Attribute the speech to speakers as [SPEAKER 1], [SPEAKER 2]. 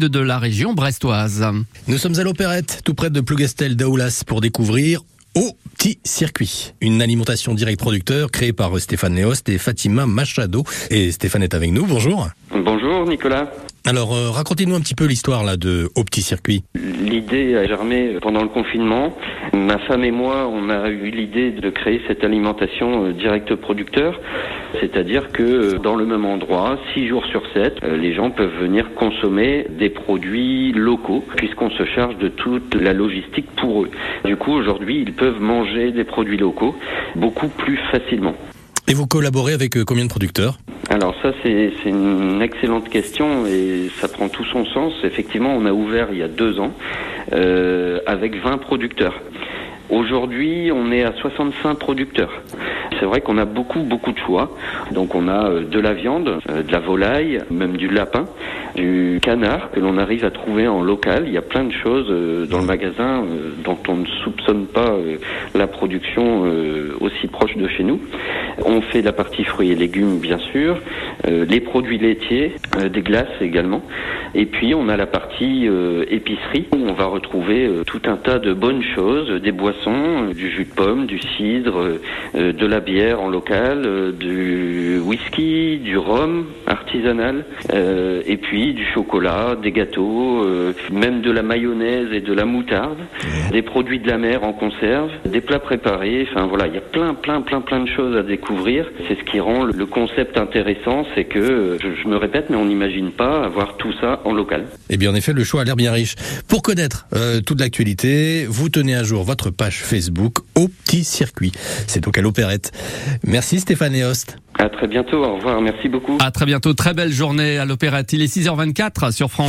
[SPEAKER 1] sud de la région brestoise.
[SPEAKER 2] Nous sommes à l'Opérette, tout près de Plougastel d'Aoulas, pour découvrir au petit circuit. Une alimentation direct producteur créée par Stéphane Néost et Fatima Machado. Et Stéphane est avec nous, bonjour.
[SPEAKER 3] Bonjour Nicolas.
[SPEAKER 2] Alors, euh, racontez-nous un petit peu l'histoire là de Au Petit Circuit.
[SPEAKER 3] L'idée a germé pendant le confinement. Ma femme et moi, on a eu l'idée de créer cette alimentation euh, direct producteur, c'est-à-dire que euh, dans le même endroit, 6 jours sur 7, les gens peuvent venir consommer des produits locaux, puisqu'on se charge de toute la logistique pour eux. Du coup, aujourd'hui, ils peuvent manger des produits locaux beaucoup plus facilement.
[SPEAKER 2] Et vous collaborez avec combien de producteurs?
[SPEAKER 3] Alors ça c'est une excellente question et ça prend tout son sens. Effectivement, on a ouvert il y a deux ans euh, avec 20 producteurs. Aujourd'hui, on est à 65 producteurs. C'est vrai qu'on a beaucoup, beaucoup de choix. Donc on a euh, de la viande, euh, de la volaille, même du lapin, du canard que l'on arrive à trouver en local. Il y a plein de choses euh, dans le magasin dont on ne soupçonne pas la production aussi proche de chez nous. On fait la partie fruits et légumes, bien sûr, les produits laitiers, des glaces également. Et puis on a la partie épicerie où on va retrouver tout un tas de bonnes choses, des boissons, du jus de pomme, du cidre, de la bière en local, euh, du whisky, du rhum artisanal, euh, et puis du chocolat, des gâteaux, euh, même de la mayonnaise et de la moutarde, des produits de la mer en conserve, des plats préparés. Enfin voilà, il y a plein, plein, plein, plein de choses à découvrir. C'est ce qui rend le concept intéressant, c'est que je, me répète, mais on n'imagine pas avoir tout ça en local.
[SPEAKER 2] Et eh bien en effet, le choix a l'air bien riche. Pour connaître toute l'actualité, vous tenez à jour votre page Facebook au petit circuit. C'est donc à l'opérette. Merci Stéphane Host.
[SPEAKER 3] À très bientôt, au revoir, merci beaucoup.
[SPEAKER 1] À très bientôt, très belle journée à l'Opérette. Il est 6h24 sur France.